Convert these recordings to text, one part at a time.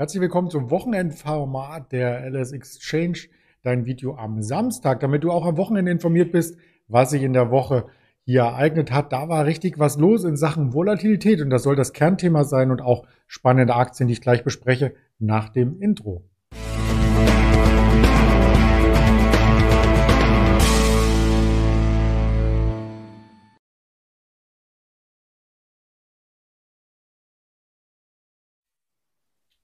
Herzlich willkommen zum Wochenendformat der LS Exchange, dein Video am Samstag, damit du auch am Wochenende informiert bist, was sich in der Woche hier ereignet hat. Da war richtig was los in Sachen Volatilität und das soll das Kernthema sein und auch spannende Aktien, die ich gleich bespreche, nach dem Intro.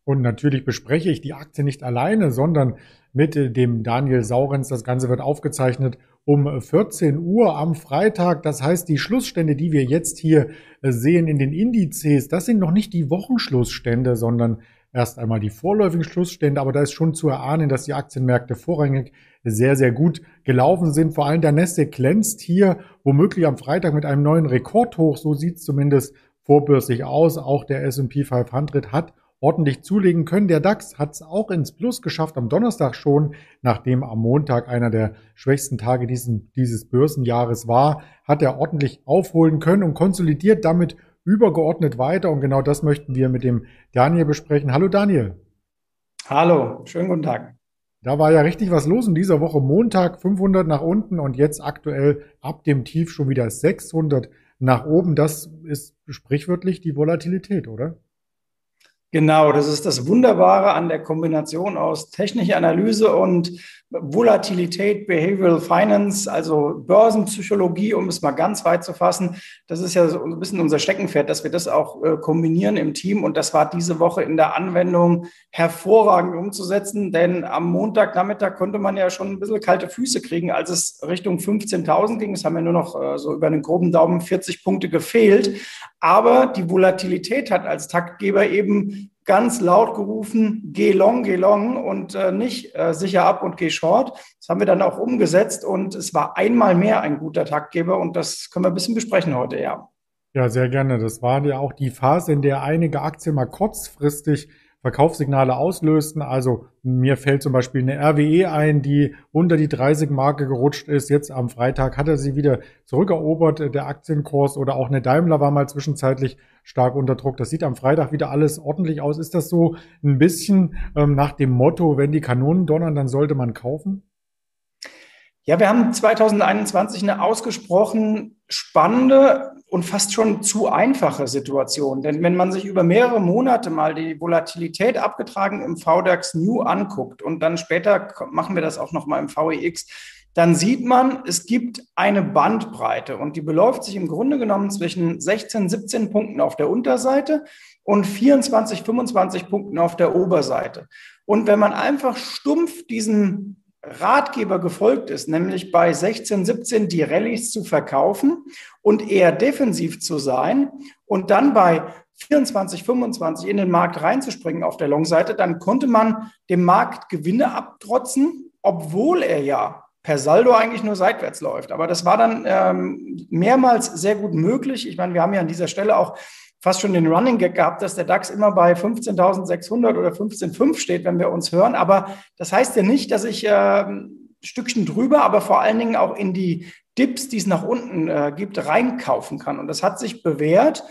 Und natürlich bespreche ich die Aktie nicht alleine, sondern mit dem Daniel Saurenz. Das Ganze wird aufgezeichnet um 14 Uhr am Freitag. Das heißt, die Schlussstände, die wir jetzt hier sehen in den Indizes, das sind noch nicht die Wochenschlussstände, sondern erst einmal die vorläufigen Schlussstände. Aber da ist schon zu erahnen, dass die Aktienmärkte vorrangig sehr, sehr gut gelaufen sind. Vor allem der Nasdaq glänzt hier womöglich am Freitag mit einem neuen Rekordhoch. So sieht es zumindest vorbörslich aus. Auch der S&P 500 hat ordentlich zulegen können. Der DAX hat es auch ins Plus geschafft am Donnerstag schon, nachdem am Montag einer der schwächsten Tage diesen, dieses Börsenjahres war, hat er ordentlich aufholen können und konsolidiert damit übergeordnet weiter. Und genau das möchten wir mit dem Daniel besprechen. Hallo Daniel. Hallo, schönen guten Tag. Da war ja richtig was los in dieser Woche. Montag 500 nach unten und jetzt aktuell ab dem Tief schon wieder 600 nach oben. Das ist sprichwörtlich die Volatilität, oder? Genau, das ist das Wunderbare an der Kombination aus technischer Analyse und Volatilität, Behavioral Finance, also Börsenpsychologie, um es mal ganz weit zu fassen. Das ist ja so ein bisschen unser Steckenpferd, dass wir das auch äh, kombinieren im Team. Und das war diese Woche in der Anwendung hervorragend umzusetzen, denn am Montagnachmittag konnte man ja schon ein bisschen kalte Füße kriegen, als es Richtung 15.000 ging. Es haben ja nur noch äh, so über den groben Daumen 40 Punkte gefehlt. Aber die Volatilität hat als Taktgeber eben ganz laut gerufen, geh long, geh long und äh, nicht äh, sicher ab und geh short. Das haben wir dann auch umgesetzt und es war einmal mehr ein guter Taktgeber und das können wir ein bisschen besprechen heute, ja. Ja, sehr gerne. Das war ja auch die Phase, in der einige Aktien mal kurzfristig Verkaufssignale auslösten. Also mir fällt zum Beispiel eine RWE ein, die unter die 30-Marke gerutscht ist. Jetzt am Freitag hat er sie wieder zurückerobert, der Aktienkurs. Oder auch eine Daimler war mal zwischenzeitlich stark unter Druck. Das sieht am Freitag wieder alles ordentlich aus. Ist das so ein bisschen ähm, nach dem Motto, wenn die Kanonen donnern, dann sollte man kaufen? Ja, wir haben 2021 eine ausgesprochen spannende und fast schon zu einfache Situation. Denn wenn man sich über mehrere Monate mal die Volatilität abgetragen im VDAX New anguckt und dann später machen wir das auch nochmal im VEX, dann sieht man, es gibt eine Bandbreite und die beläuft sich im Grunde genommen zwischen 16, 17 Punkten auf der Unterseite und 24, 25 Punkten auf der Oberseite. Und wenn man einfach stumpf diesen Ratgeber gefolgt ist, nämlich bei 16, 17 die Rallyes zu verkaufen und eher defensiv zu sein und dann bei 24, 25 in den Markt reinzuspringen auf der Long-Seite, dann konnte man dem Markt Gewinne abtrotzen, obwohl er ja per Saldo eigentlich nur seitwärts läuft. Aber das war dann ähm, mehrmals sehr gut möglich. Ich meine, wir haben ja an dieser Stelle auch fast schon den Running Gag gehabt, dass der DAX immer bei 15.600 oder 15.5 steht, wenn wir uns hören. Aber das heißt ja nicht, dass ich äh, Stückchen drüber, aber vor allen Dingen auch in die Dips, die es nach unten äh, gibt, reinkaufen kann. Und das hat sich bewährt.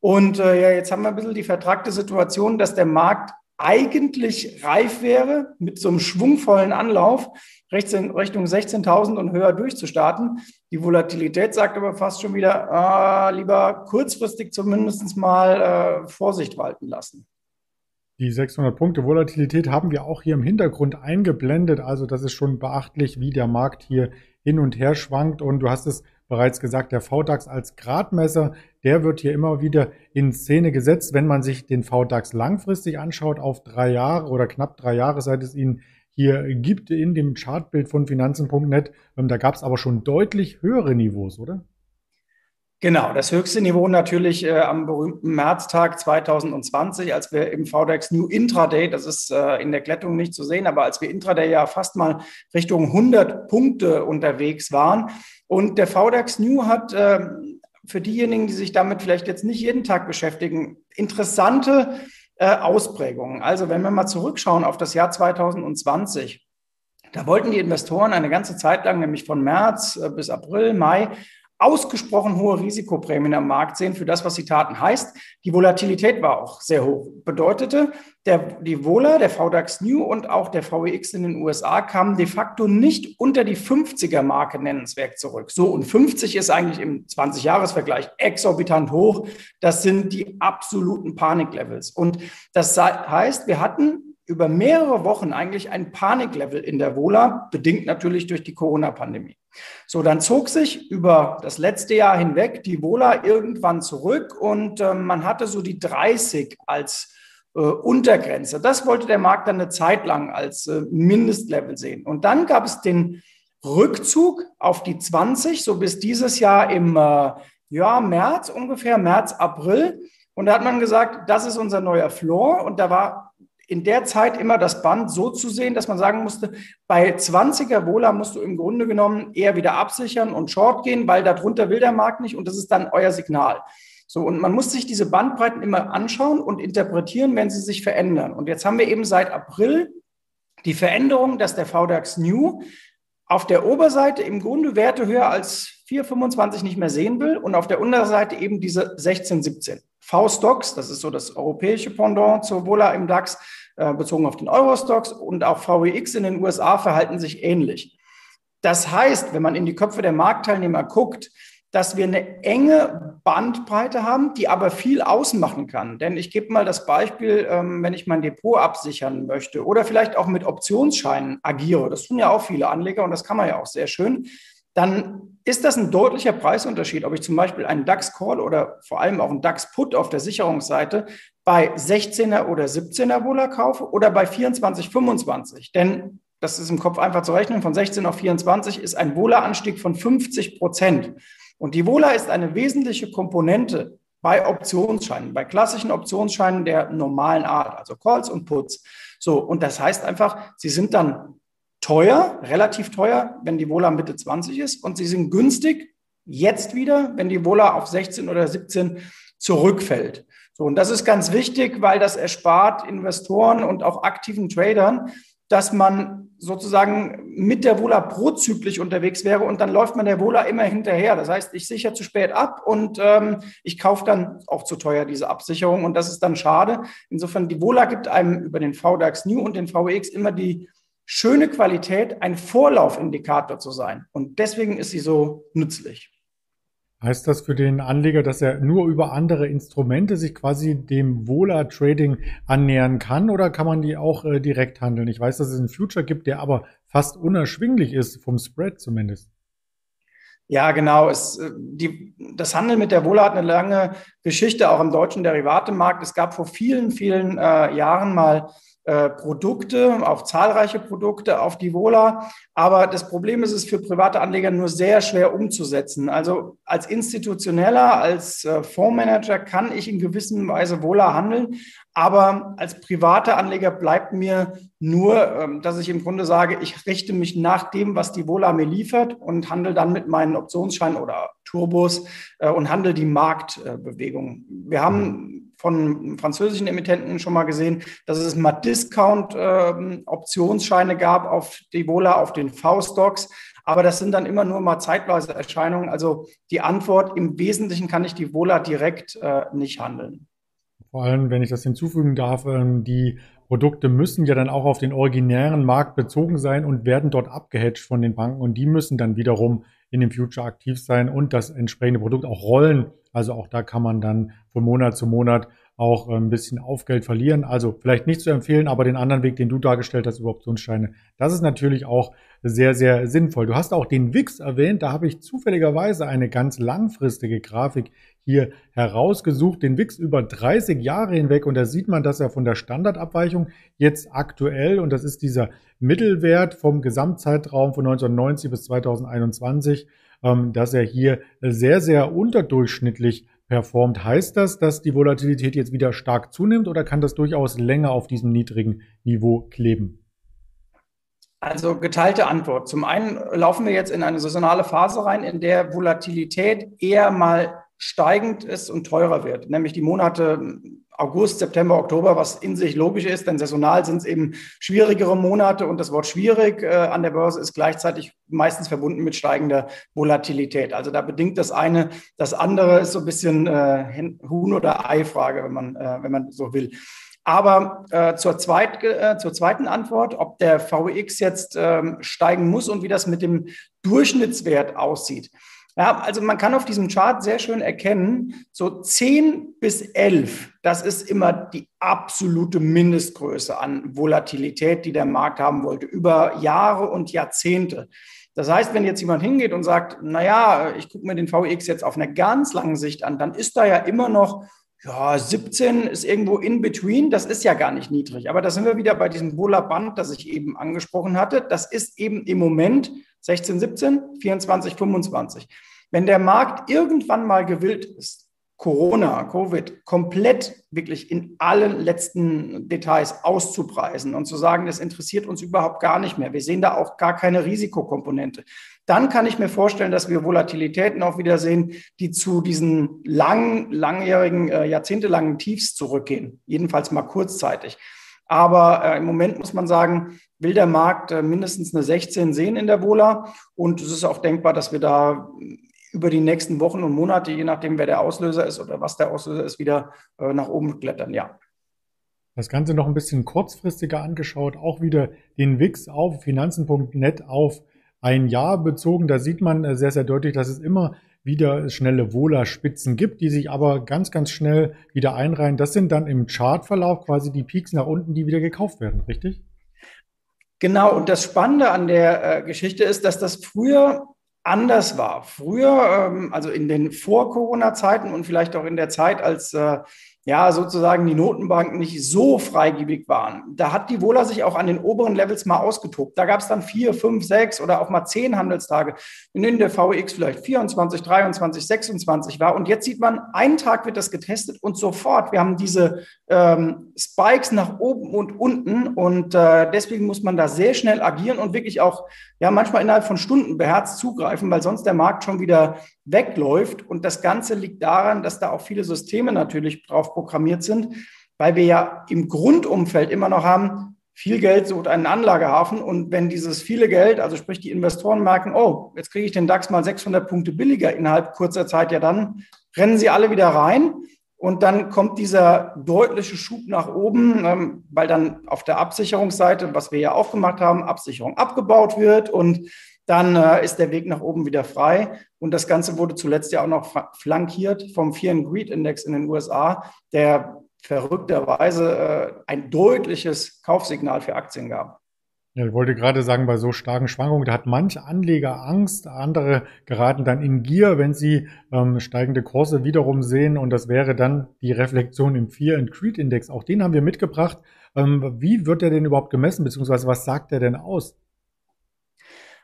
Und äh, ja, jetzt haben wir ein bisschen die vertragte Situation, dass der Markt eigentlich reif wäre, mit so einem schwungvollen Anlauf Richtung 16.000 und höher durchzustarten. Die Volatilität sagt aber fast schon wieder, ah, lieber kurzfristig zumindest mal äh, Vorsicht walten lassen. Die 600 Punkte Volatilität haben wir auch hier im Hintergrund eingeblendet. Also das ist schon beachtlich, wie der Markt hier hin und her schwankt. Und du hast es bereits gesagt, der VDAX als Gradmesser, der wird hier immer wieder in Szene gesetzt. Wenn man sich den VDAX langfristig anschaut, auf drei Jahre oder knapp drei Jahre, seit es ihn hier gibt in dem Chartbild von Finanzen.net, ähm, da gab es aber schon deutlich höhere Niveaus, oder? Genau, das höchste Niveau natürlich äh, am berühmten Märztag 2020, als wir im VDAX New Intraday, das ist äh, in der Glättung nicht zu sehen, aber als wir Intraday ja fast mal Richtung 100 Punkte unterwegs waren. Und der VDAX New hat äh, für diejenigen, die sich damit vielleicht jetzt nicht jeden Tag beschäftigen, interessante äh, Ausprägungen. Also wenn wir mal zurückschauen auf das Jahr 2020, da wollten die Investoren eine ganze Zeit lang, nämlich von März äh, bis April, Mai, ausgesprochen hohe Risikoprämien am Markt sehen für das, was sie taten. Heißt, die Volatilität war auch sehr hoch. Bedeutete, der, die Vola, der VDAX New und auch der VEX in den USA kamen de facto nicht unter die 50er-Marke nennenswert zurück. So, und 50 ist eigentlich im 20-Jahres-Vergleich exorbitant hoch. Das sind die absoluten Paniklevels. Und das heißt, wir hatten über mehrere Wochen eigentlich ein Paniklevel in der Vola, bedingt natürlich durch die Corona-Pandemie. So, dann zog sich über das letzte Jahr hinweg die Vola irgendwann zurück und äh, man hatte so die 30 als äh, Untergrenze. Das wollte der Markt dann eine Zeit lang als äh, Mindestlevel sehen. Und dann gab es den Rückzug auf die 20, so bis dieses Jahr im äh, ja, März ungefähr, März, April. Und da hat man gesagt, das ist unser neuer Floor. Und da war in der Zeit immer das Band so zu sehen, dass man sagen musste, bei 20er Wohler musst du im Grunde genommen eher wieder absichern und short gehen, weil darunter will der Markt nicht und das ist dann euer Signal. So, und man muss sich diese Bandbreiten immer anschauen und interpretieren, wenn sie sich verändern. Und jetzt haben wir eben seit April die Veränderung, dass der VDAX New auf der Oberseite im Grunde Werte höher als 4,25 nicht mehr sehen will und auf der Unterseite eben diese 16, 17. V-Stocks, das ist so das europäische Pendant zur Vola im DAX, äh, bezogen auf den Euro-Stocks und auch VWX in den USA verhalten sich ähnlich. Das heißt, wenn man in die Köpfe der Marktteilnehmer guckt, dass wir eine enge Bandbreite haben, die aber viel ausmachen kann. Denn ich gebe mal das Beispiel, ähm, wenn ich mein Depot absichern möchte oder vielleicht auch mit Optionsscheinen agiere. Das tun ja auch viele Anleger und das kann man ja auch sehr schön dann ist das ein deutlicher Preisunterschied, ob ich zum Beispiel einen DAX-Call oder vor allem auch einen DAX-Put auf der Sicherungsseite bei 16er oder 17er Wohler kaufe oder bei 24, 25. Denn das ist im Kopf einfach zu rechnen, von 16 auf 24 ist ein Wohleranstieg von 50 Prozent. Und die Wohler ist eine wesentliche Komponente bei Optionsscheinen, bei klassischen Optionsscheinen der normalen Art, also Calls und Puts. So, und das heißt einfach, sie sind dann teuer, relativ teuer, wenn die Vola Mitte 20 ist und sie sind günstig jetzt wieder, wenn die Vola auf 16 oder 17 zurückfällt. So, und das ist ganz wichtig, weil das erspart Investoren und auch aktiven Tradern, dass man sozusagen mit der Vola prozyklisch unterwegs wäre und dann läuft man der Vola immer hinterher. Das heißt, ich sichere zu spät ab und ähm, ich kaufe dann auch zu teuer diese Absicherung und das ist dann schade. Insofern, die Vola gibt einem über den VDAX New und den VEX immer die schöne Qualität ein Vorlaufindikator zu sein. Und deswegen ist sie so nützlich. Heißt das für den Anleger, dass er nur über andere Instrumente sich quasi dem Wohler Trading annähern kann oder kann man die auch äh, direkt handeln? Ich weiß, dass es einen Future gibt, der aber fast unerschwinglich ist, vom Spread zumindest. Ja, genau. Es, äh, die, das Handeln mit der Wohler hat eine lange Geschichte, auch im deutschen Derivatemarkt. Es gab vor vielen, vielen äh, Jahren mal äh, Produkte, auch zahlreiche Produkte auf die Vola. Aber das Problem ist es für private Anleger nur sehr schwer umzusetzen. Also als institutioneller, als äh, Fondsmanager kann ich in gewisser Weise Vola handeln. Aber als privater Anleger bleibt mir nur, ähm, dass ich im Grunde sage, ich richte mich nach dem, was die Vola mir liefert und handle dann mit meinen Optionsscheinen oder Turbos äh, und handle die Marktbewegung. Wir haben von französischen Emittenten schon mal gesehen, dass es mal Discount-Optionsscheine ähm, gab auf die Vola, auf den V-Stocks. Aber das sind dann immer nur mal zeitweise Erscheinungen. Also die Antwort, im Wesentlichen kann ich die Vola direkt äh, nicht handeln. Vor allem, wenn ich das hinzufügen darf, ähm, die Produkte müssen ja dann auch auf den originären Markt bezogen sein und werden dort abgehatcht von den Banken und die müssen dann wiederum in dem Future aktiv sein und das entsprechende Produkt auch rollen. Also auch da kann man dann von Monat zu Monat auch ein bisschen Aufgeld verlieren. Also vielleicht nicht zu empfehlen, aber den anderen Weg, den du dargestellt hast über Optionsscheine, das ist natürlich auch sehr, sehr sinnvoll. Du hast auch den WIX erwähnt. Da habe ich zufälligerweise eine ganz langfristige Grafik hier herausgesucht. Den WIX über 30 Jahre hinweg. Und da sieht man, dass er von der Standardabweichung jetzt aktuell, und das ist dieser Mittelwert vom Gesamtzeitraum von 1990 bis 2021, ähm, dass er hier sehr, sehr unterdurchschnittlich performt. Heißt das, dass die Volatilität jetzt wieder stark zunimmt oder kann das durchaus länger auf diesem niedrigen Niveau kleben? Also geteilte Antwort. Zum einen laufen wir jetzt in eine saisonale Phase rein, in der Volatilität eher mal steigend ist und teurer wird, nämlich die Monate August, September, Oktober, was in sich logisch ist, denn saisonal sind es eben schwierigere Monate und das Wort schwierig äh, an der Börse ist gleichzeitig meistens verbunden mit steigender Volatilität. Also da bedingt das eine, das andere ist so ein bisschen äh, Huhn- oder Ei-Frage, wenn man, äh, wenn man so will. Aber äh, zur, zweit, äh, zur zweiten Antwort, ob der VX jetzt ähm, steigen muss und wie das mit dem Durchschnittswert aussieht. Ja, also man kann auf diesem Chart sehr schön erkennen, so 10 bis 11, das ist immer die absolute Mindestgröße an Volatilität, die der Markt haben wollte, über Jahre und Jahrzehnte. Das heißt, wenn jetzt jemand hingeht und sagt, naja, ich gucke mir den VX jetzt auf einer ganz langen Sicht an, dann ist da ja immer noch ja, 17 ist irgendwo in between. Das ist ja gar nicht niedrig. Aber da sind wir wieder bei diesem Buller-Band, das ich eben angesprochen hatte. Das ist eben im Moment 16, 17, 24, 25. Wenn der Markt irgendwann mal gewillt ist, Corona, Covid komplett wirklich in allen letzten Details auszupreisen und zu sagen, das interessiert uns überhaupt gar nicht mehr. Wir sehen da auch gar keine Risikokomponente. Dann kann ich mir vorstellen, dass wir Volatilitäten auch wieder sehen, die zu diesen lang, langjährigen, äh, jahrzehntelangen Tiefs zurückgehen. Jedenfalls mal kurzzeitig. Aber äh, im Moment muss man sagen, will der Markt äh, mindestens eine 16 sehen in der Vola. Und es ist auch denkbar, dass wir da über die nächsten Wochen und Monate, je nachdem, wer der Auslöser ist oder was der Auslöser ist, wieder äh, nach oben klettern, ja. Das Ganze noch ein bisschen kurzfristiger angeschaut, auch wieder den WIX auf finanzen.net auf ein Jahr bezogen. Da sieht man äh, sehr, sehr deutlich, dass es immer wieder schnelle Wohler-Spitzen gibt, die sich aber ganz, ganz schnell wieder einreihen. Das sind dann im Chartverlauf quasi die Peaks nach unten, die wieder gekauft werden, richtig? Genau, und das Spannende an der äh, Geschichte ist, dass das früher anders war. Früher, ähm, also in den Vor-Corona-Zeiten und vielleicht auch in der Zeit, als äh, ja sozusagen die Notenbanken nicht so freigebig waren. Da hat die Wohler sich auch an den oberen Levels mal ausgetobt. Da gab es dann vier, fünf, sechs oder auch mal zehn Handelstage, in denen der VX vielleicht 24, 23, 26 war. Und jetzt sieht man, einen Tag wird das getestet und sofort. Wir haben diese ähm, Spikes nach oben und unten und äh, deswegen muss man da sehr schnell agieren und wirklich auch ja manchmal innerhalb von Stunden beherzt zugreifen, weil sonst der Markt schon wieder wegläuft. Und das Ganze liegt daran, dass da auch viele Systeme natürlich drauf programmiert sind, weil wir ja im Grundumfeld immer noch haben, viel Geld sucht einen Anlagehafen. Und wenn dieses viele Geld, also sprich die Investoren merken, oh, jetzt kriege ich den DAX mal 600 Punkte billiger innerhalb kurzer Zeit, ja dann rennen sie alle wieder rein. Und dann kommt dieser deutliche Schub nach oben, ähm, weil dann auf der Absicherungsseite, was wir ja auch gemacht haben, Absicherung abgebaut wird und dann äh, ist der Weg nach oben wieder frei. Und das Ganze wurde zuletzt ja auch noch flankiert vom Fear and Greed Index in den USA, der verrückterweise äh, ein deutliches Kaufsignal für Aktien gab. Ja, ich wollte gerade sagen, bei so starken Schwankungen, da hat manch Anleger Angst, andere geraten dann in Gier, wenn sie ähm, steigende Kurse wiederum sehen. Und das wäre dann die Reflexion im Fear and Greed Index. Auch den haben wir mitgebracht. Ähm, wie wird der denn überhaupt gemessen, beziehungsweise was sagt er denn aus?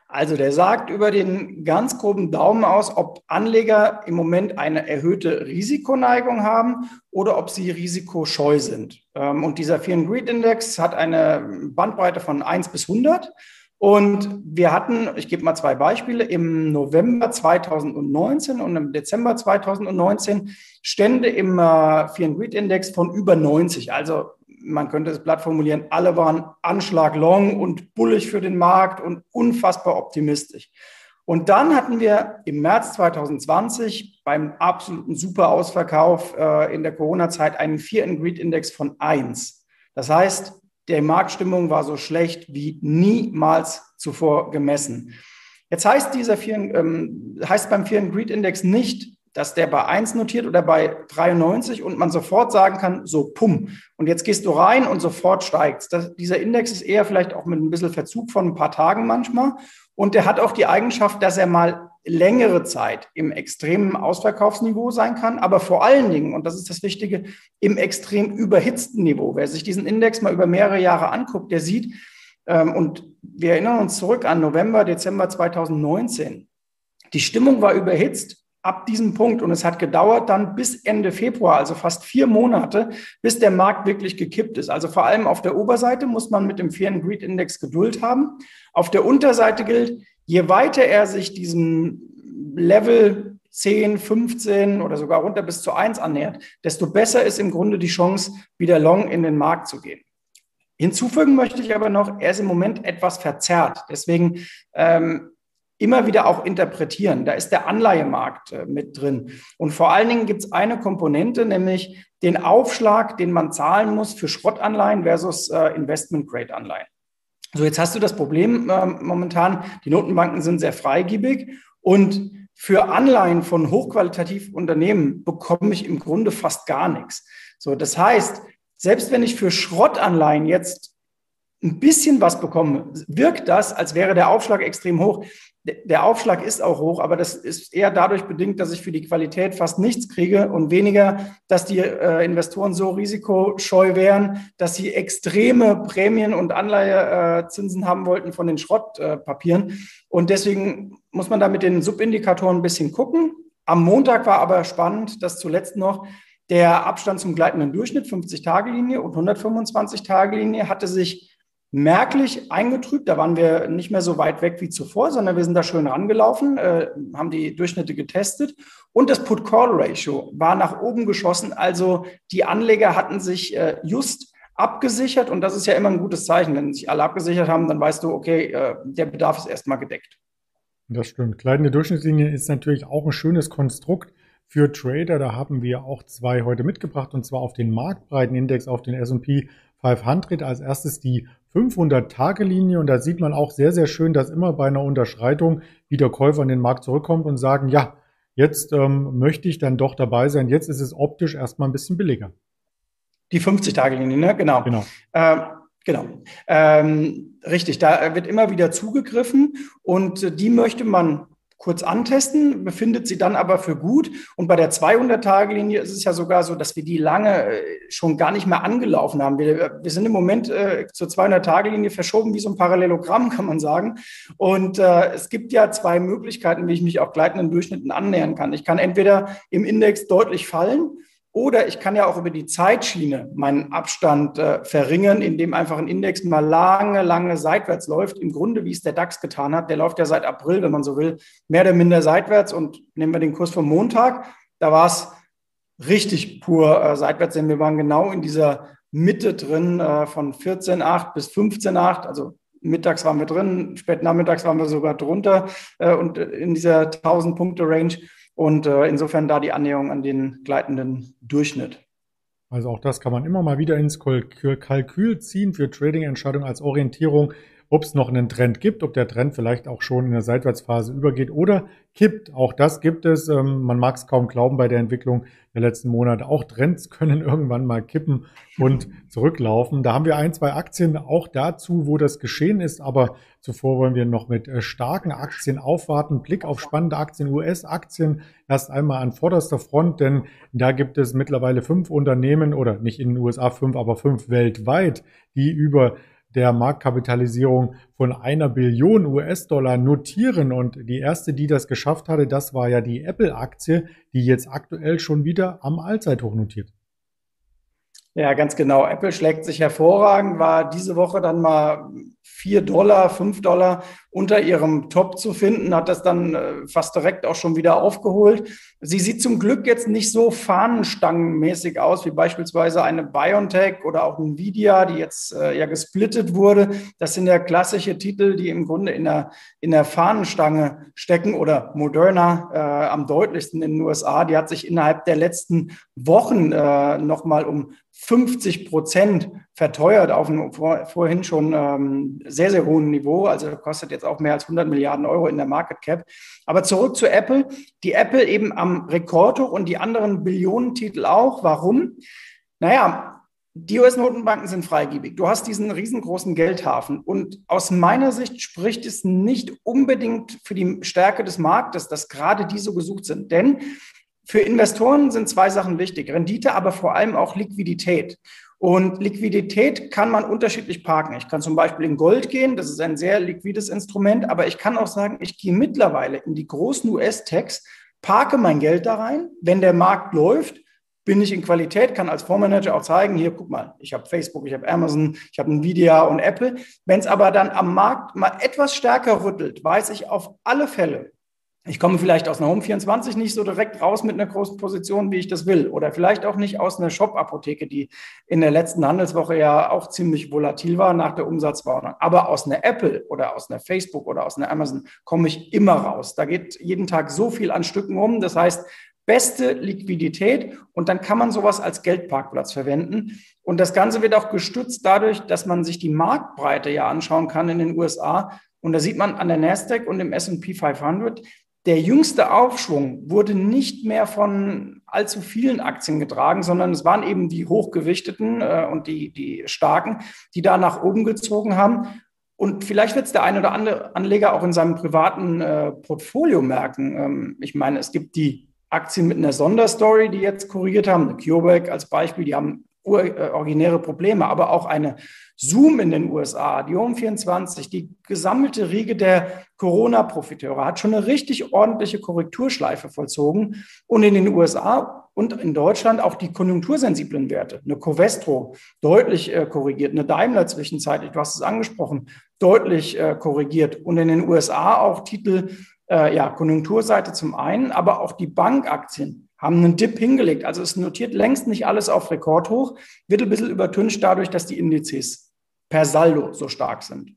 Also der sagt über den ganz groben Daumen aus, ob Anleger im Moment eine erhöhte Risikoneigung haben oder ob sie risikoscheu sind. Ähm, und dieser Fear and Greed Index hat eine Bandbreite von 1 bis 100. Und wir hatten, ich gebe mal zwei Beispiele, im November 2019 und im Dezember 2019 Stände im äh, Fear and Greed Index von über 90. Also man könnte es platt formulieren, alle waren Anschlag long und bullig für den Markt und unfassbar optimistisch. Und dann hatten wir im März 2020 beim absoluten Superausverkauf äh, in der Corona-Zeit einen Fear-and-Greed-Index von 1. Das heißt, die Marktstimmung war so schlecht wie niemals zuvor gemessen. Jetzt heißt dieser Fear, ähm, heißt beim Fear-and-Greed-Index nicht, dass der bei 1 notiert oder bei 93 und man sofort sagen kann, so pum. Und jetzt gehst du rein und sofort steigt Dieser Index ist eher vielleicht auch mit ein bisschen Verzug von ein paar Tagen manchmal. Und der hat auch die Eigenschaft, dass er mal längere Zeit im extremen Ausverkaufsniveau sein kann, aber vor allen Dingen, und das ist das Wichtige, im extrem überhitzten Niveau. Wer sich diesen Index mal über mehrere Jahre anguckt, der sieht, ähm, und wir erinnern uns zurück an November, Dezember 2019. Die Stimmung war überhitzt ab diesem Punkt. Und es hat gedauert dann bis Ende Februar, also fast vier Monate, bis der Markt wirklich gekippt ist. Also vor allem auf der Oberseite muss man mit dem and Greed Index Geduld haben. Auf der Unterseite gilt, je weiter er sich diesem Level 10, 15 oder sogar runter bis zu 1 annähert, desto besser ist im Grunde die Chance, wieder long in den Markt zu gehen. Hinzufügen möchte ich aber noch, er ist im Moment etwas verzerrt. Deswegen ähm, immer wieder auch interpretieren. Da ist der Anleihemarkt äh, mit drin. Und vor allen Dingen gibt es eine Komponente, nämlich den Aufschlag, den man zahlen muss für Schrottanleihen versus äh, Investment-Grade-Anleihen. So, jetzt hast du das Problem äh, momentan, die Notenbanken sind sehr freigebig und für Anleihen von hochqualitativen Unternehmen bekomme ich im Grunde fast gar nichts. So, das heißt, selbst wenn ich für Schrottanleihen jetzt ein bisschen was bekomme, wirkt das, als wäre der Aufschlag extrem hoch. Der Aufschlag ist auch hoch, aber das ist eher dadurch bedingt, dass ich für die Qualität fast nichts kriege und weniger, dass die äh, Investoren so risikoscheu wären, dass sie extreme Prämien und Anleihezinsen äh, haben wollten von den Schrottpapieren. Äh, und deswegen muss man da mit den Subindikatoren ein bisschen gucken. Am Montag war aber spannend, dass zuletzt noch der Abstand zum gleitenden Durchschnitt, 50-Tage-Linie und 125-Tage-Linie, hatte sich merklich eingetrübt. Da waren wir nicht mehr so weit weg wie zuvor, sondern wir sind da schön rangelaufen, äh, haben die Durchschnitte getestet. Und das Put-Call-Ratio war nach oben geschossen. Also die Anleger hatten sich äh, just abgesichert. Und das ist ja immer ein gutes Zeichen. Wenn sich alle abgesichert haben, dann weißt du, okay, äh, der Bedarf ist erstmal gedeckt. Das stimmt. Gleitende Durchschnittslinie ist natürlich auch ein schönes Konstrukt für Trader. Da haben wir auch zwei heute mitgebracht und zwar auf den Marktbreitenindex, auf den S&P 500. Als erstes die 500-Tage-Linie und da sieht man auch sehr, sehr schön, dass immer bei einer Unterschreitung wieder Käufer in den Markt zurückkommt und sagen, ja, jetzt ähm, möchte ich dann doch dabei sein. Jetzt ist es optisch erstmal ein bisschen billiger. Die 50-Tage-Linie, ne? Genau. Genau. Ähm, genau. Ähm, richtig, da wird immer wieder zugegriffen und die möchte man kurz antesten, befindet sie dann aber für gut. Und bei der 200-Tage-Linie ist es ja sogar so, dass wir die lange äh, schon gar nicht mehr angelaufen haben. Wir, wir sind im Moment äh, zur 200-Tage-Linie verschoben wie so ein Parallelogramm, kann man sagen. Und äh, es gibt ja zwei Möglichkeiten, wie ich mich auch gleitenden Durchschnitten annähern kann. Ich kann entweder im Index deutlich fallen oder ich kann ja auch über die Zeitschiene meinen Abstand äh, verringern, indem einfach ein Index mal lange, lange seitwärts läuft. Im Grunde, wie es der DAX getan hat. Der läuft ja seit April, wenn man so will, mehr oder minder seitwärts. Und nehmen wir den Kurs vom Montag, da war es richtig pur äh, seitwärts, denn wir waren genau in dieser Mitte drin äh, von 14,8 bis 15,8. Also mittags waren wir drin, spät nachmittags waren wir sogar drunter äh, und in dieser 1000-Punkte-Range. Und äh, insofern da die Annäherung an den gleitenden Durchschnitt. Also auch das kann man immer mal wieder ins Kalkül ziehen für Trading-Entscheidungen als Orientierung ob es noch einen Trend gibt, ob der Trend vielleicht auch schon in der Seitwärtsphase übergeht oder kippt. Auch das gibt es. Ähm, man mag es kaum glauben bei der Entwicklung der letzten Monate. Auch Trends können irgendwann mal kippen und zurücklaufen. Da haben wir ein, zwei Aktien auch dazu, wo das geschehen ist. Aber zuvor wollen wir noch mit äh, starken Aktien aufwarten. Blick auf spannende Aktien, US-Aktien erst einmal an vorderster Front, denn da gibt es mittlerweile fünf Unternehmen oder nicht in den USA fünf, aber fünf weltweit, die über der Marktkapitalisierung von einer Billion US-Dollar notieren. Und die erste, die das geschafft hatte, das war ja die Apple-Aktie, die jetzt aktuell schon wieder am Allzeithoch notiert. Ja, ganz genau. Apple schlägt sich hervorragend, war diese Woche dann mal 4 Dollar, 5 Dollar unter ihrem Top zu finden, hat das dann äh, fast direkt auch schon wieder aufgeholt. Sie sieht zum Glück jetzt nicht so fahnenstangenmäßig aus wie beispielsweise eine BioNTech oder auch Nvidia, die jetzt äh, ja gesplittet wurde. Das sind ja klassische Titel, die im Grunde in der, in der Fahnenstange stecken oder Moderna äh, am deutlichsten in den USA. Die hat sich innerhalb der letzten Wochen äh, nochmal um 50 Prozent verteuert auf einem vor, vorhin schon ähm, sehr, sehr hohen Niveau. Also kostet jetzt auch mehr als 100 Milliarden Euro in der Market Cap. Aber zurück zu Apple. Die Apple eben am Rekordhoch und die anderen Billionentitel auch. Warum? Naja, die US-Notenbanken sind freigebig. Du hast diesen riesengroßen Geldhafen. Und aus meiner Sicht spricht es nicht unbedingt für die Stärke des Marktes, dass gerade die so gesucht sind. Denn für Investoren sind zwei Sachen wichtig. Rendite, aber vor allem auch Liquidität. Und Liquidität kann man unterschiedlich parken. Ich kann zum Beispiel in Gold gehen, das ist ein sehr liquides Instrument, aber ich kann auch sagen, ich gehe mittlerweile in die großen US-Techs, parke mein Geld da rein. Wenn der Markt läuft, bin ich in Qualität, kann als Fondsmanager auch zeigen, hier, guck mal, ich habe Facebook, ich habe Amazon, ich habe Nvidia und Apple. Wenn es aber dann am Markt mal etwas stärker rüttelt, weiß ich auf alle Fälle, ich komme vielleicht aus einer Home 24 nicht so direkt raus mit einer großen Position, wie ich das will. Oder vielleicht auch nicht aus einer Shop-Apotheke, die in der letzten Handelswoche ja auch ziemlich volatil war nach der Umsatzwarnung. Aber aus einer Apple oder aus einer Facebook oder aus einer Amazon komme ich immer raus. Da geht jeden Tag so viel an Stücken um. Das heißt, beste Liquidität und dann kann man sowas als Geldparkplatz verwenden. Und das Ganze wird auch gestützt dadurch, dass man sich die Marktbreite ja anschauen kann in den USA. Und da sieht man an der Nasdaq und dem S&P 500, der jüngste Aufschwung wurde nicht mehr von allzu vielen Aktien getragen, sondern es waren eben die hochgewichteten äh, und die, die starken, die da nach oben gezogen haben. Und vielleicht wird es der eine oder andere Anleger auch in seinem privaten äh, Portfolio merken. Ähm, ich meine, es gibt die Aktien mit einer Sonderstory, die jetzt korrigiert haben. CureVac als Beispiel, die haben äh, originäre Probleme, aber auch eine Zoom in den USA, die Home24, die gesammelte Riege der Corona-Profiteure hat schon eine richtig ordentliche Korrekturschleife vollzogen und in den USA und in Deutschland auch die konjunktursensiblen Werte, eine Covestro deutlich äh, korrigiert, eine Daimler zwischenzeitlich, du hast es angesprochen, deutlich äh, korrigiert und in den USA auch Titel, äh, ja, Konjunkturseite zum einen, aber auch die Bankaktien haben einen Dip hingelegt. Also es notiert längst nicht alles auf Rekordhoch, wird ein bisschen übertüncht dadurch, dass die Indizes per Saldo so stark sind.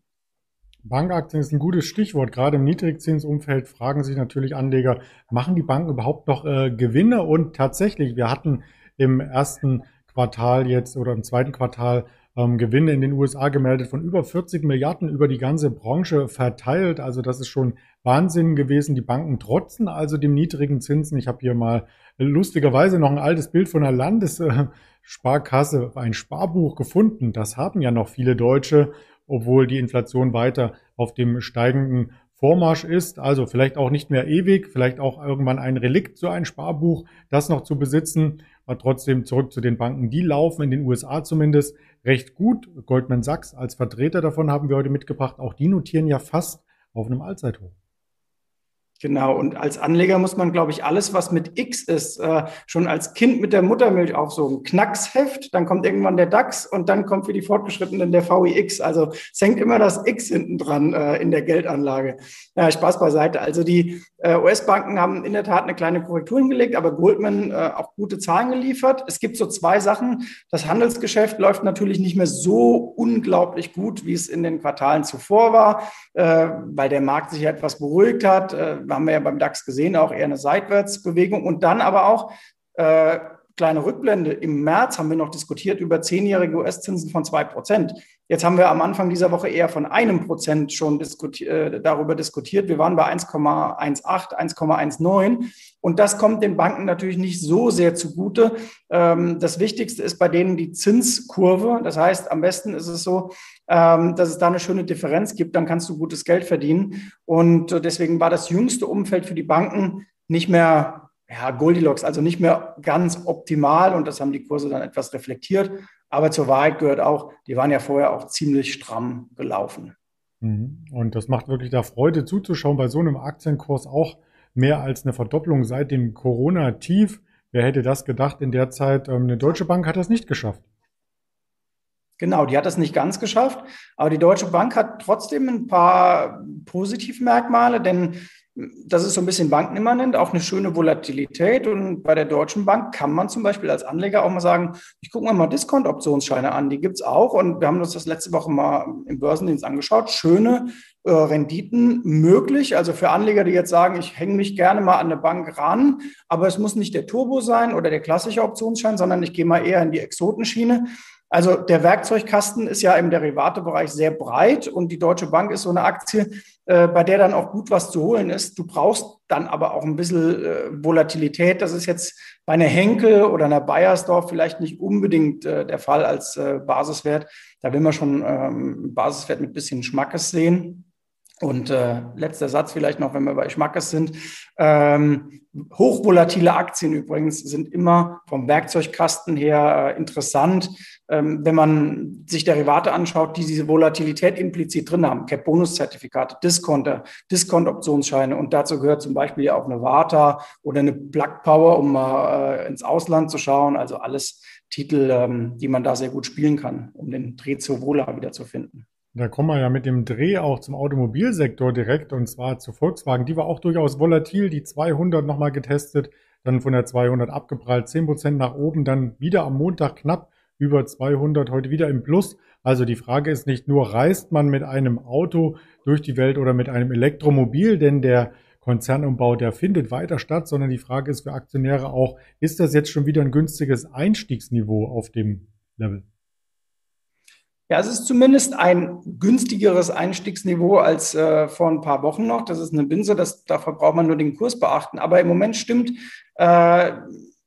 Bankaktien ist ein gutes Stichwort. Gerade im Niedrigzinsumfeld fragen sich natürlich Anleger, machen die Banken überhaupt noch äh, Gewinne? Und tatsächlich, wir hatten im ersten Quartal jetzt oder im zweiten Quartal ähm, Gewinne in den USA gemeldet von über 40 Milliarden über die ganze Branche verteilt. Also das ist schon Wahnsinn gewesen. Die Banken trotzen also dem niedrigen Zinsen. Ich habe hier mal lustigerweise noch ein altes Bild von einer Landessparkasse, ein Sparbuch gefunden. Das haben ja noch viele Deutsche, obwohl die Inflation weiter auf dem steigenden Vormarsch ist, also vielleicht auch nicht mehr ewig, vielleicht auch irgendwann ein Relikt, so ein Sparbuch, das noch zu besitzen, aber trotzdem zurück zu den Banken. Die laufen in den USA zumindest recht gut. Goldman Sachs als Vertreter davon haben wir heute mitgebracht. Auch die notieren ja fast auf einem Allzeithoch. Genau, und als Anleger muss man, glaube ich, alles, was mit X ist, äh, schon als Kind mit der Muttermilch aufsogen. Knacksheft, dann kommt irgendwann der DAX und dann kommt für die Fortgeschrittenen der VIX. Also es hängt immer das X hinten dran äh, in der Geldanlage. Ja, Spaß beiseite. Also die äh, US-Banken haben in der Tat eine kleine Korrektur hingelegt, aber Goldman äh, auch gute Zahlen geliefert. Es gibt so zwei Sachen. Das Handelsgeschäft läuft natürlich nicht mehr so unglaublich gut, wie es in den Quartalen zuvor war, äh, weil der Markt sich etwas beruhigt hat äh, haben wir ja beim DAX gesehen, auch eher eine Seitwärtsbewegung und dann aber auch äh, kleine Rückblende. Im März haben wir noch diskutiert über zehnjährige US-Zinsen von zwei Prozent. Jetzt haben wir am Anfang dieser Woche eher von einem Prozent schon diskuti äh, darüber diskutiert. Wir waren bei 1,18, 1,19. Und das kommt den Banken natürlich nicht so sehr zugute. Ähm, das Wichtigste ist bei denen die Zinskurve. Das heißt, am besten ist es so, ähm, dass es da eine schöne Differenz gibt. Dann kannst du gutes Geld verdienen. Und deswegen war das jüngste Umfeld für die Banken nicht mehr ja, Goldilocks, also nicht mehr ganz optimal und das haben die Kurse dann etwas reflektiert. Aber zur Wahrheit gehört auch, die waren ja vorher auch ziemlich stramm gelaufen. Mhm. Und das macht wirklich da Freude zuzuschauen bei so einem Aktienkurs auch mehr als eine Verdopplung seit dem Corona-Tief. Wer hätte das gedacht in der Zeit? Ähm, eine Deutsche Bank hat das nicht geschafft. Genau, die hat das nicht ganz geschafft, aber die Deutsche Bank hat trotzdem ein paar Positivmerkmale, denn das ist so ein bisschen bankenimmanent, auch eine schöne Volatilität. Und bei der Deutschen Bank kann man zum Beispiel als Anleger auch mal sagen, ich gucke mir mal Discount-Optionsscheine an, die gibt es auch. Und wir haben uns das letzte Woche mal im Börsendienst angeschaut. Schöne äh, Renditen möglich. Also für Anleger, die jetzt sagen, ich hänge mich gerne mal an eine Bank ran, aber es muss nicht der Turbo sein oder der klassische Optionsschein, sondern ich gehe mal eher in die Exotenschiene. Also der Werkzeugkasten ist ja im Derivatebereich sehr breit und die Deutsche Bank ist so eine Aktie, äh, bei der dann auch gut was zu holen ist. Du brauchst dann aber auch ein bisschen äh, Volatilität. Das ist jetzt bei einer Henkel oder einer Bayersdorf vielleicht nicht unbedingt äh, der Fall als äh, Basiswert. Da will man schon ähm, Basiswert mit bisschen Schmackes sehen. Und äh, letzter Satz vielleicht noch, wenn wir bei Schmackes sind. Ähm, hochvolatile Aktien übrigens sind immer vom Werkzeugkasten her äh, interessant, ähm, wenn man sich Derivate anschaut, die diese Volatilität implizit drin haben. Cap-Bonus-Zertifikate, Discounter, Discount-Optionsscheine. Und dazu gehört zum Beispiel auch eine Vata oder eine Plug Power, um mal äh, ins Ausland zu schauen. Also alles Titel, ähm, die man da sehr gut spielen kann, um den Dreh zu Vola wiederzufinden. Da kommen wir ja mit dem Dreh auch zum Automobilsektor direkt und zwar zu Volkswagen. Die war auch durchaus volatil, die 200 nochmal getestet, dann von der 200 abgeprallt, 10% nach oben, dann wieder am Montag knapp über 200, heute wieder im Plus. Also die Frage ist nicht nur, reist man mit einem Auto durch die Welt oder mit einem Elektromobil, denn der Konzernumbau, der findet weiter statt, sondern die Frage ist für Aktionäre auch, ist das jetzt schon wieder ein günstiges Einstiegsniveau auf dem Level? Ja, es ist zumindest ein günstigeres Einstiegsniveau als äh, vor ein paar Wochen noch. Das ist eine Binse, das, dafür braucht man nur den Kurs beachten. Aber im Moment stimmt äh,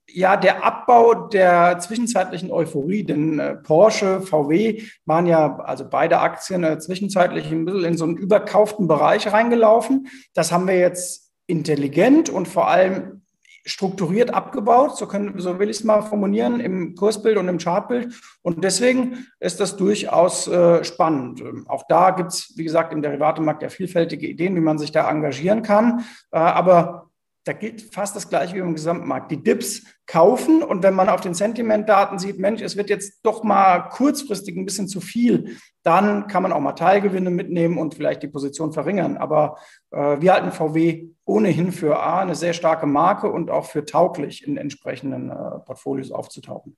ja der Abbau der zwischenzeitlichen Euphorie, denn äh, Porsche, VW waren ja, also beide Aktien äh, zwischenzeitlich ein bisschen in so einen überkauften Bereich reingelaufen. Das haben wir jetzt intelligent und vor allem strukturiert abgebaut, so, können, so will ich es mal formulieren, im Kursbild und im Chartbild. Und deswegen ist das durchaus äh, spannend. Ähm, auch da gibt es, wie gesagt, im Derivatemarkt ja vielfältige Ideen, wie man sich da engagieren kann. Äh, aber da gilt fast das Gleiche wie im Gesamtmarkt. Die Dips kaufen und wenn man auf den Sentiment-Daten sieht, Mensch, es wird jetzt doch mal kurzfristig ein bisschen zu viel, dann kann man auch mal Teilgewinne mitnehmen und vielleicht die Position verringern. Aber äh, wir halten VW ohnehin für A, eine sehr starke Marke und auch für tauglich in entsprechenden äh, Portfolios aufzutauchen.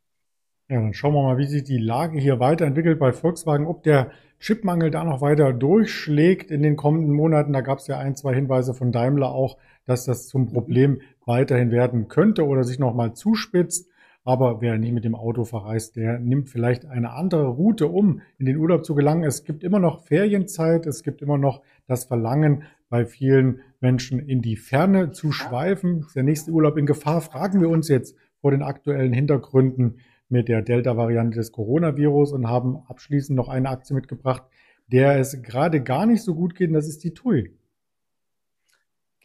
Ja, dann schauen wir mal, wie sich die Lage hier weiterentwickelt bei Volkswagen, ob der Chipmangel da noch weiter durchschlägt in den kommenden Monaten. Da gab es ja ein, zwei Hinweise von Daimler auch, dass das zum Problem weiterhin werden könnte oder sich nochmal zuspitzt. Aber wer nicht mit dem Auto verreist, der nimmt vielleicht eine andere Route, um in den Urlaub zu gelangen. Es gibt immer noch Ferienzeit, es gibt immer noch das Verlangen bei vielen Menschen in die Ferne zu schweifen. Ist der nächste Urlaub in Gefahr? Fragen wir uns jetzt vor den aktuellen Hintergründen mit der Delta-Variante des Coronavirus und haben abschließend noch eine Aktie mitgebracht, der es gerade gar nicht so gut geht, und das ist die TUI.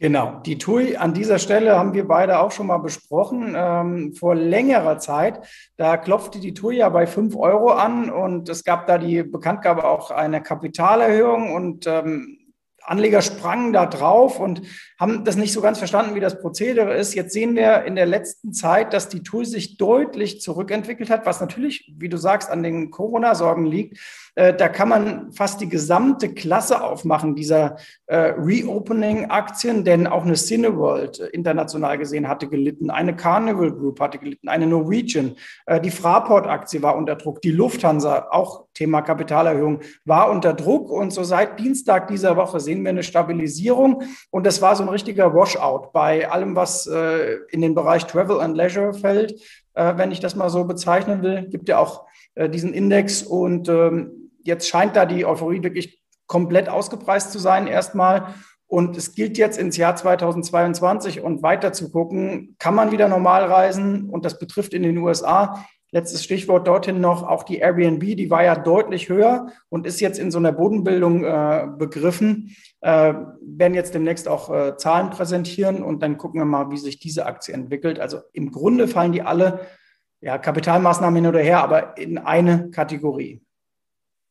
Genau, die TUI an dieser Stelle haben wir beide auch schon mal besprochen ähm, vor längerer Zeit. Da klopfte die TUI ja bei 5 Euro an und es gab da die Bekanntgabe auch eine Kapitalerhöhung und ähm, Anleger sprangen da drauf und haben das nicht so ganz verstanden, wie das Prozedere ist. Jetzt sehen wir in der letzten Zeit, dass die TUI sich deutlich zurückentwickelt hat, was natürlich, wie du sagst, an den Corona-Sorgen liegt. Äh, da kann man fast die gesamte Klasse aufmachen, dieser äh, Reopening-Aktien, denn auch eine Cineworld äh, international gesehen hatte gelitten, eine Carnival Group hatte gelitten, eine Norwegian, die Fraport-Aktie war unter Druck, die Lufthansa, auch Thema Kapitalerhöhung, war unter Druck und so seit Dienstag dieser Woche sehen wir eine Stabilisierung und das war so ein richtiger Washout bei allem, was äh, in den Bereich Travel and Leisure fällt, äh, wenn ich das mal so bezeichnen will, gibt ja auch diesen Index und ähm, jetzt scheint da die Euphorie wirklich komplett ausgepreist zu sein erstmal. Und es gilt jetzt ins Jahr 2022 und weiter zu gucken, kann man wieder normal reisen? Und das betrifft in den USA. Letztes Stichwort dorthin noch, auch die Airbnb, die war ja deutlich höher und ist jetzt in so einer Bodenbildung äh, begriffen. Äh, werden jetzt demnächst auch äh, Zahlen präsentieren und dann gucken wir mal, wie sich diese Aktie entwickelt. Also im Grunde fallen die alle, ja, Kapitalmaßnahmen hin oder her, aber in eine Kategorie.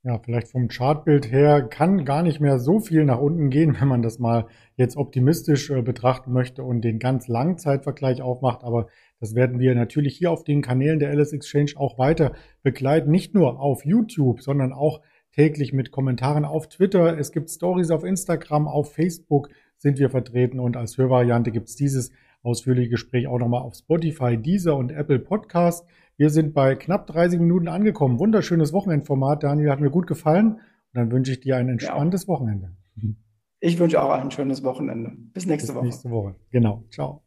Ja, vielleicht vom Chartbild her kann gar nicht mehr so viel nach unten gehen, wenn man das mal jetzt optimistisch äh, betrachten möchte und den ganz langen Zeitvergleich aufmacht. Aber das werden wir natürlich hier auf den Kanälen der LS Exchange auch weiter begleiten. Nicht nur auf YouTube, sondern auch täglich mit Kommentaren auf Twitter. Es gibt Stories auf Instagram, auf Facebook sind wir vertreten und als Hörvariante gibt es dieses ausführliche Gespräch auch nochmal auf Spotify, Deezer und Apple Podcast. Wir sind bei knapp 30 Minuten angekommen. Wunderschönes Wochenendformat, Daniel, hat mir gut gefallen. Und dann wünsche ich dir ein entspanntes ja. Wochenende. Ich wünsche auch ein schönes Wochenende. Bis nächste Bis Woche. Nächste Woche. Genau. Ciao.